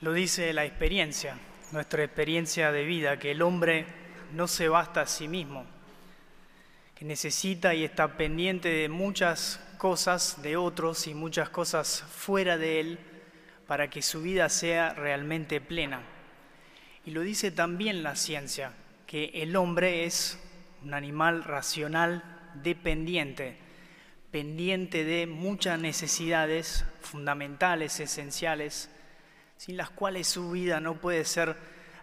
Lo dice la experiencia, nuestra experiencia de vida, que el hombre no se basta a sí mismo, que necesita y está pendiente de muchas cosas de otros y muchas cosas fuera de él para que su vida sea realmente plena. Y lo dice también la ciencia, que el hombre es un animal racional dependiente, pendiente de muchas necesidades fundamentales, esenciales, sin las cuales su vida no puede ser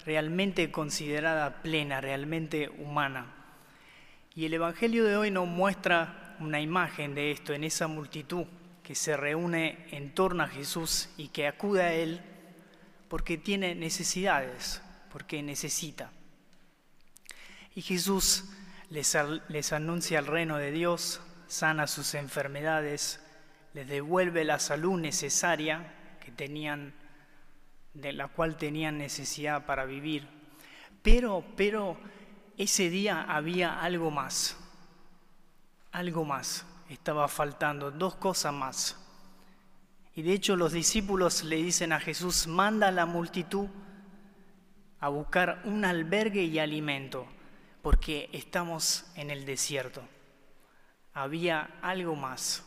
realmente considerada plena, realmente humana. Y el Evangelio de hoy nos muestra una imagen de esto en esa multitud que se reúne en torno a Jesús y que acude a Él porque tiene necesidades, porque necesita. Y Jesús les, les anuncia el reino de Dios, sana sus enfermedades, les devuelve la salud necesaria que tenían de la cual tenían necesidad para vivir. Pero, pero ese día había algo más, algo más estaba faltando, dos cosas más. Y de hecho los discípulos le dicen a Jesús, manda a la multitud a buscar un albergue y alimento, porque estamos en el desierto. Había algo más,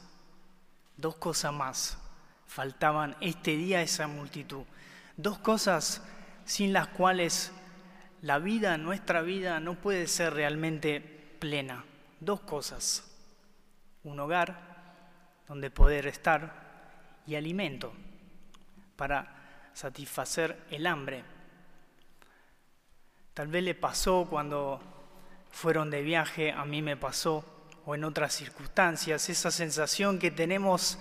dos cosas más. Faltaban este día esa multitud dos cosas sin las cuales la vida, nuestra vida, no puede ser realmente plena. Dos cosas. Un hogar donde poder estar y alimento para satisfacer el hambre. Tal vez le pasó cuando fueron de viaje, a mí me pasó, o en otras circunstancias, esa sensación que tenemos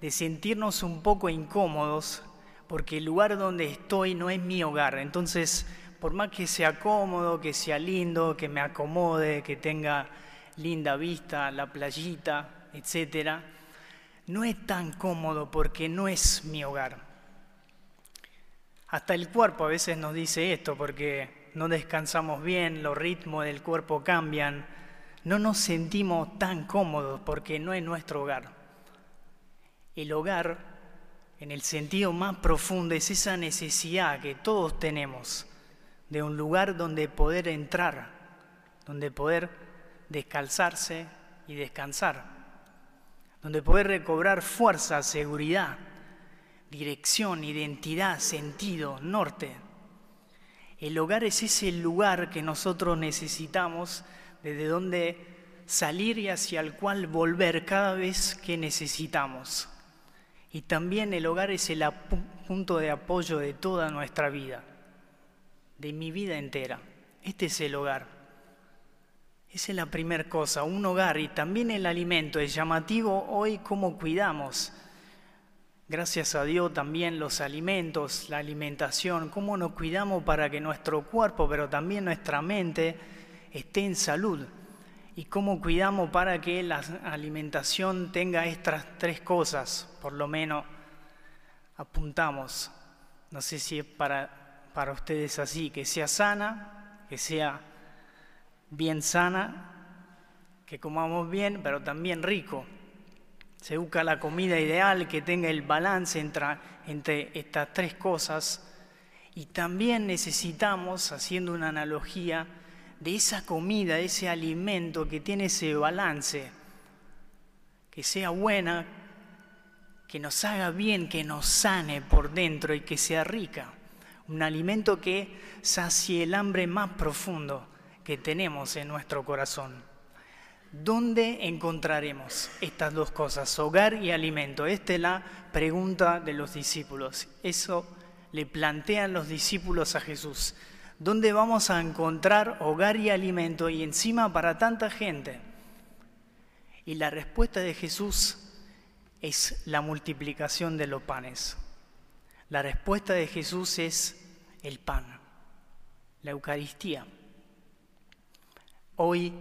de sentirnos un poco incómodos porque el lugar donde estoy no es mi hogar. Entonces, por más que sea cómodo, que sea lindo, que me acomode, que tenga linda vista, la playita, etc., no es tan cómodo porque no es mi hogar. Hasta el cuerpo a veces nos dice esto porque no descansamos bien, los ritmos del cuerpo cambian, no nos sentimos tan cómodos porque no es nuestro hogar. El hogar en el sentido más profundo, es esa necesidad que todos tenemos de un lugar donde poder entrar, donde poder descalzarse y descansar, donde poder recobrar fuerza, seguridad, dirección, identidad, sentido, norte. El hogar es ese lugar que nosotros necesitamos, desde donde salir y hacia el cual volver cada vez que necesitamos. Y también el hogar es el punto de apoyo de toda nuestra vida, de mi vida entera. Este es el hogar. Esa es la primera cosa, un hogar y también el alimento. Es llamativo hoy cómo cuidamos. Gracias a Dios también los alimentos, la alimentación, cómo nos cuidamos para que nuestro cuerpo, pero también nuestra mente esté en salud y cómo cuidamos para que la alimentación tenga estas tres cosas, por lo menos apuntamos. No sé si es para, para ustedes así, que sea sana, que sea bien sana, que comamos bien, pero también rico. Se busca la comida ideal que tenga el balance entre, entre estas tres cosas. Y también necesitamos, haciendo una analogía, de esa comida, de ese alimento que tiene ese balance, que sea buena, que nos haga bien, que nos sane por dentro y que sea rica. Un alimento que sacie el hambre más profundo que tenemos en nuestro corazón. ¿Dónde encontraremos estas dos cosas, hogar y alimento? Esta es la pregunta de los discípulos. Eso le plantean los discípulos a Jesús. ¿Dónde vamos a encontrar hogar y alimento y encima para tanta gente? Y la respuesta de Jesús es la multiplicación de los panes. La respuesta de Jesús es el pan, la Eucaristía. Hoy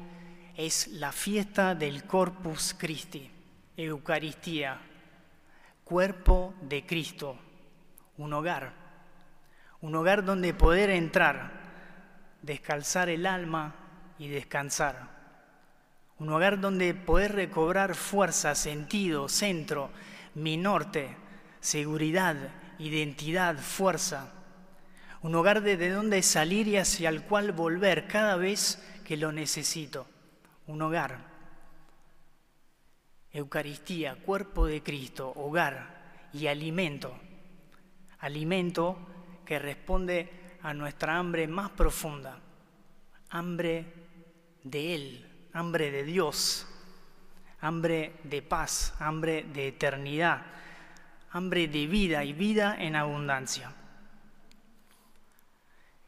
es la fiesta del Corpus Christi, Eucaristía, cuerpo de Cristo, un hogar un hogar donde poder entrar, descalzar el alma y descansar. Un hogar donde poder recobrar fuerza, sentido, centro, mi norte, seguridad, identidad, fuerza. Un hogar desde donde salir y hacia el cual volver cada vez que lo necesito. Un hogar. Eucaristía, cuerpo de Cristo, hogar y alimento. Alimento que responde a nuestra hambre más profunda. Hambre de Él, hambre de Dios, hambre de paz, hambre de eternidad, hambre de vida y vida en abundancia.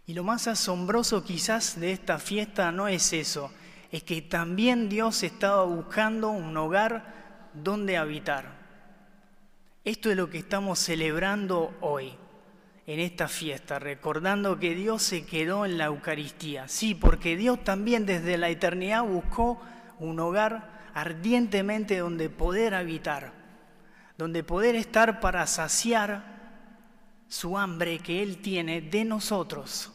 Y lo más asombroso quizás de esta fiesta no es eso, es que también Dios estaba buscando un hogar donde habitar. Esto es lo que estamos celebrando hoy, en esta fiesta, recordando que Dios se quedó en la Eucaristía. Sí, porque Dios también desde la eternidad buscó un hogar ardientemente donde poder habitar, donde poder estar para saciar su hambre que Él tiene de nosotros.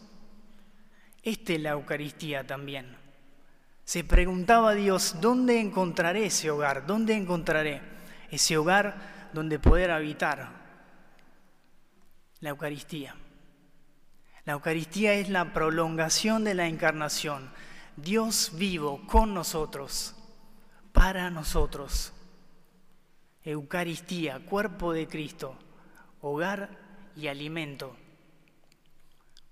Esta es la Eucaristía también. Se preguntaba Dios, ¿dónde encontraré ese hogar? ¿Dónde encontraré ese hogar donde poder habitar? La Eucaristía. La Eucaristía es la prolongación de la encarnación. Dios vivo con nosotros para nosotros. Eucaristía, cuerpo de Cristo, hogar y alimento.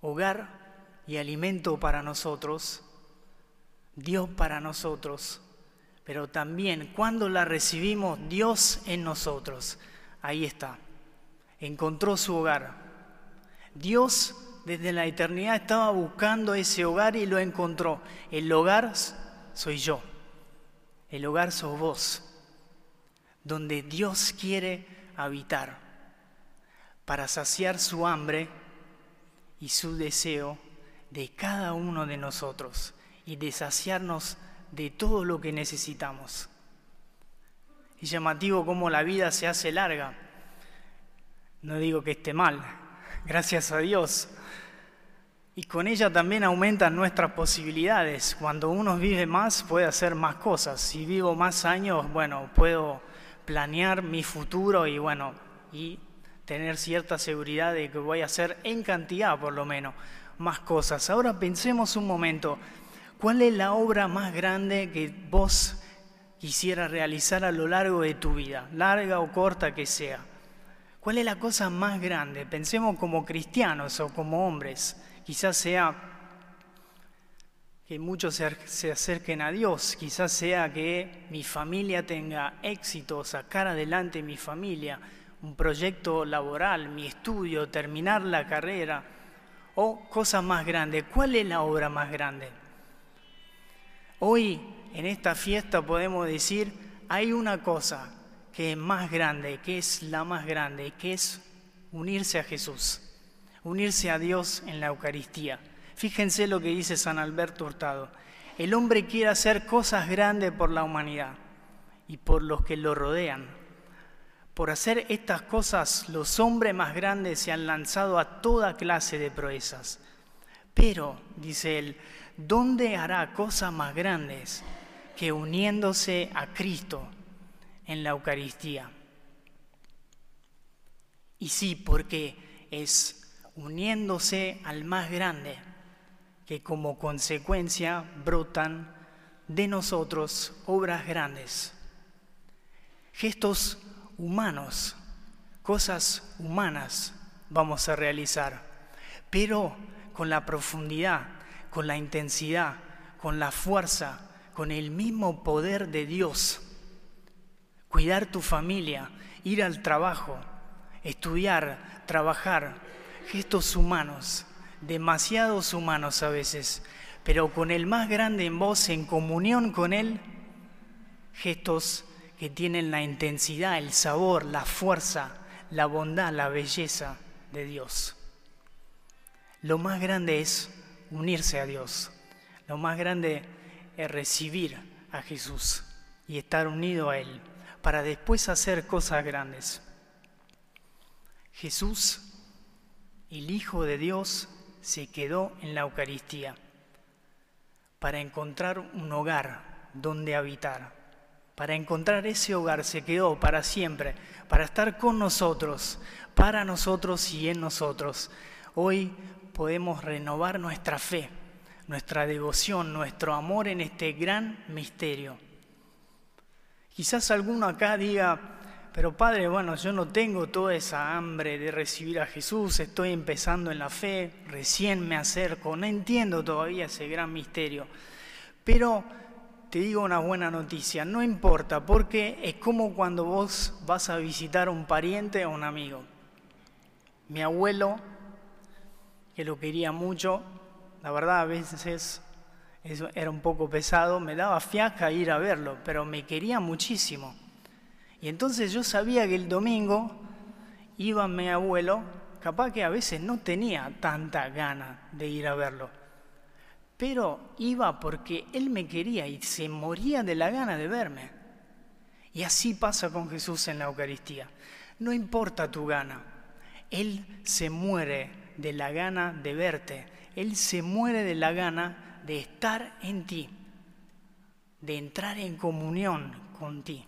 Hogar y alimento para nosotros, Dios para nosotros, pero también cuando la recibimos, Dios en nosotros. Ahí está, encontró su hogar. Dios desde la eternidad estaba buscando ese hogar y lo encontró. El hogar soy yo. El hogar sos vos, donde Dios quiere habitar para saciar su hambre y su deseo de cada uno de nosotros y de saciarnos de todo lo que necesitamos. Es llamativo cómo la vida se hace larga. No digo que esté mal, gracias a Dios, y con ella también aumentan nuestras posibilidades. Cuando uno vive más, puede hacer más cosas. Si vivo más años, bueno, puedo planear mi futuro y bueno, y tener cierta seguridad de que voy a hacer en cantidad por lo menos más cosas. Ahora pensemos un momento, ¿cuál es la obra más grande que vos quisieras realizar a lo largo de tu vida, larga o corta que sea? ¿Cuál es la cosa más grande? Pensemos como cristianos o como hombres. Quizás sea que muchos se acerquen a Dios, quizás sea que mi familia tenga éxito, sacar adelante mi familia, un proyecto laboral, mi estudio, terminar la carrera o cosas más grandes. ¿Cuál es la obra más grande? Hoy en esta fiesta podemos decir, hay una cosa que es más grande, que es la más grande, que es unirse a Jesús unirse a Dios en la Eucaristía. Fíjense lo que dice San Alberto Hurtado. El hombre quiere hacer cosas grandes por la humanidad y por los que lo rodean. Por hacer estas cosas, los hombres más grandes se han lanzado a toda clase de proezas. Pero, dice él, ¿dónde hará cosas más grandes que uniéndose a Cristo en la Eucaristía? Y sí, porque es uniéndose al más grande, que como consecuencia brotan de nosotros obras grandes, gestos humanos, cosas humanas vamos a realizar, pero con la profundidad, con la intensidad, con la fuerza, con el mismo poder de Dios. Cuidar tu familia, ir al trabajo, estudiar, trabajar, gestos humanos, demasiados humanos a veces, pero con el más grande en vos, en comunión con Él, gestos que tienen la intensidad, el sabor, la fuerza, la bondad, la belleza de Dios. Lo más grande es unirse a Dios. Lo más grande es recibir a Jesús y estar unido a Él para después hacer cosas grandes. Jesús el Hijo de Dios se quedó en la Eucaristía para encontrar un hogar donde habitar, para encontrar ese hogar, se quedó para siempre, para estar con nosotros, para nosotros y en nosotros. Hoy podemos renovar nuestra fe, nuestra devoción, nuestro amor en este gran misterio. Quizás alguno acá diga, pero Padre, bueno, yo no tengo toda esa hambre de recibir a Jesús, estoy empezando en la fe, recién me acerco, no entiendo todavía ese gran misterio. Pero te digo una buena noticia, no importa, porque es como cuando vos vas a visitar a un pariente o un amigo. Mi abuelo, que lo quería mucho, la verdad a veces era un poco pesado, me daba fiaca ir a verlo, pero me quería muchísimo. Y entonces yo sabía que el domingo iba mi abuelo, capaz que a veces no tenía tanta gana de ir a verlo pero iba porque Él me quería y se moría de la gana de verme. Y así pasa con Jesús en la Eucaristía. No importa tu gana, Él se muere de la gana de verte, Él se muere de la gana de estar en ti, de entrar en comunión con ti.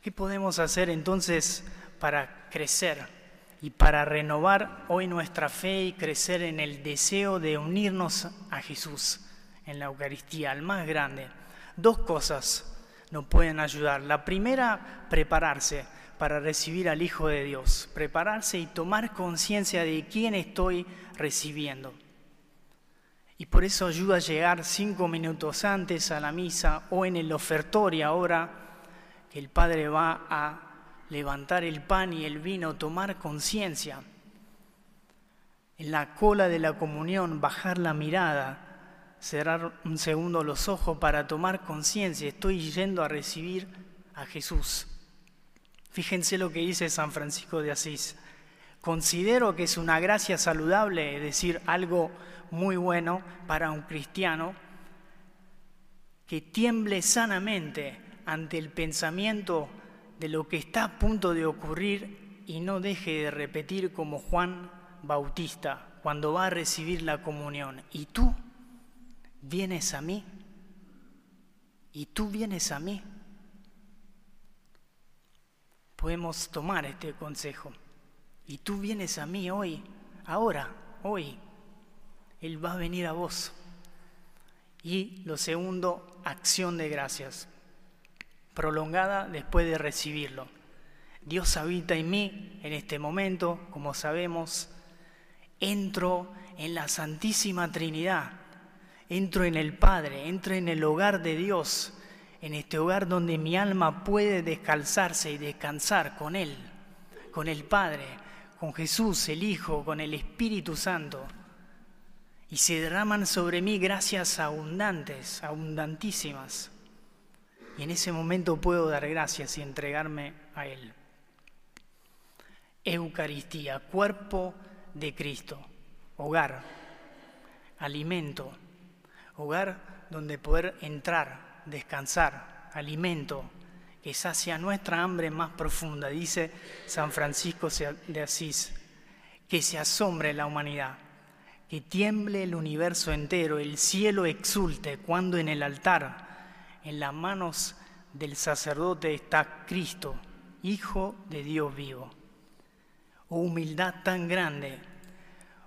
¿Qué podemos hacer entonces para crecer? y para renovar hoy nuestra fe y crecer en el deseo de unirnos a Jesús en la Eucaristía, al más grande. Dos cosas nos pueden ayudar. La primera, prepararse para recibir al Hijo de Dios, prepararse y tomar conciencia de quién estoy recibiendo. Y por eso ayuda a llegar cinco minutos antes a la misa o en el ofertorio ahora que el Padre va a levantar el pan y el vino, tomar conciencia. En la cola de la comunión, bajar la mirada, cerrar un segundo los ojos para tomar conciencia. Estoy yendo a recibir a Jesús. Fíjense lo que dice San Francisco de Asís. Considero que es una gracia saludable, decir, algo muy bueno para un cristiano, que tiemble sanamente ante el pensamiento de lo que está a punto de ocurrir y no deje de repetir como Juan Bautista cuando va a recibir la comunión. ¿Y tú vienes a mí? ¿Y tú vienes a mí? Podemos tomar este consejo. ¿Y tú vienes a mí hoy? Ahora, hoy. Él va a venir a vos. Y lo segundo, acción de gracias prolongada después de recibirlo. Dios habita en mí en este momento, como sabemos, entro en la Santísima Trinidad, entro en el Padre, entro en el hogar de Dios, en este hogar donde mi alma puede descalzarse y descansar con Él, con el Padre, con Jesús, el Hijo, con el Espíritu Santo. Y se derraman sobre mí gracias abundantes, abundantísimas. Y en ese momento puedo dar gracias y entregarme a Él. Eucaristía, cuerpo de Cristo, hogar, alimento, hogar donde poder entrar, descansar, alimento que sacia nuestra hambre más profunda, dice San Francisco de Asís, que se asombre la humanidad, que tiemble el universo entero, el cielo exulte cuando en el altar en las manos del sacerdote está Cristo, Hijo de Dios vivo. Oh humildad tan grande,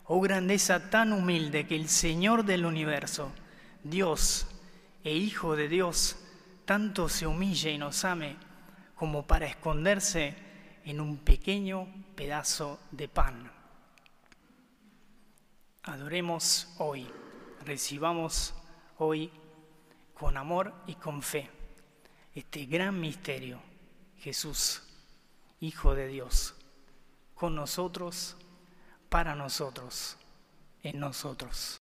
oh grandeza tan humilde que el Señor del universo, Dios e Hijo de Dios, tanto se humille y nos ame como para esconderse en un pequeño pedazo de pan. Adoremos hoy, recibamos hoy con amor y con fe este gran misterio, Jesús, Hijo de Dios, con nosotros, para nosotros, en nosotros.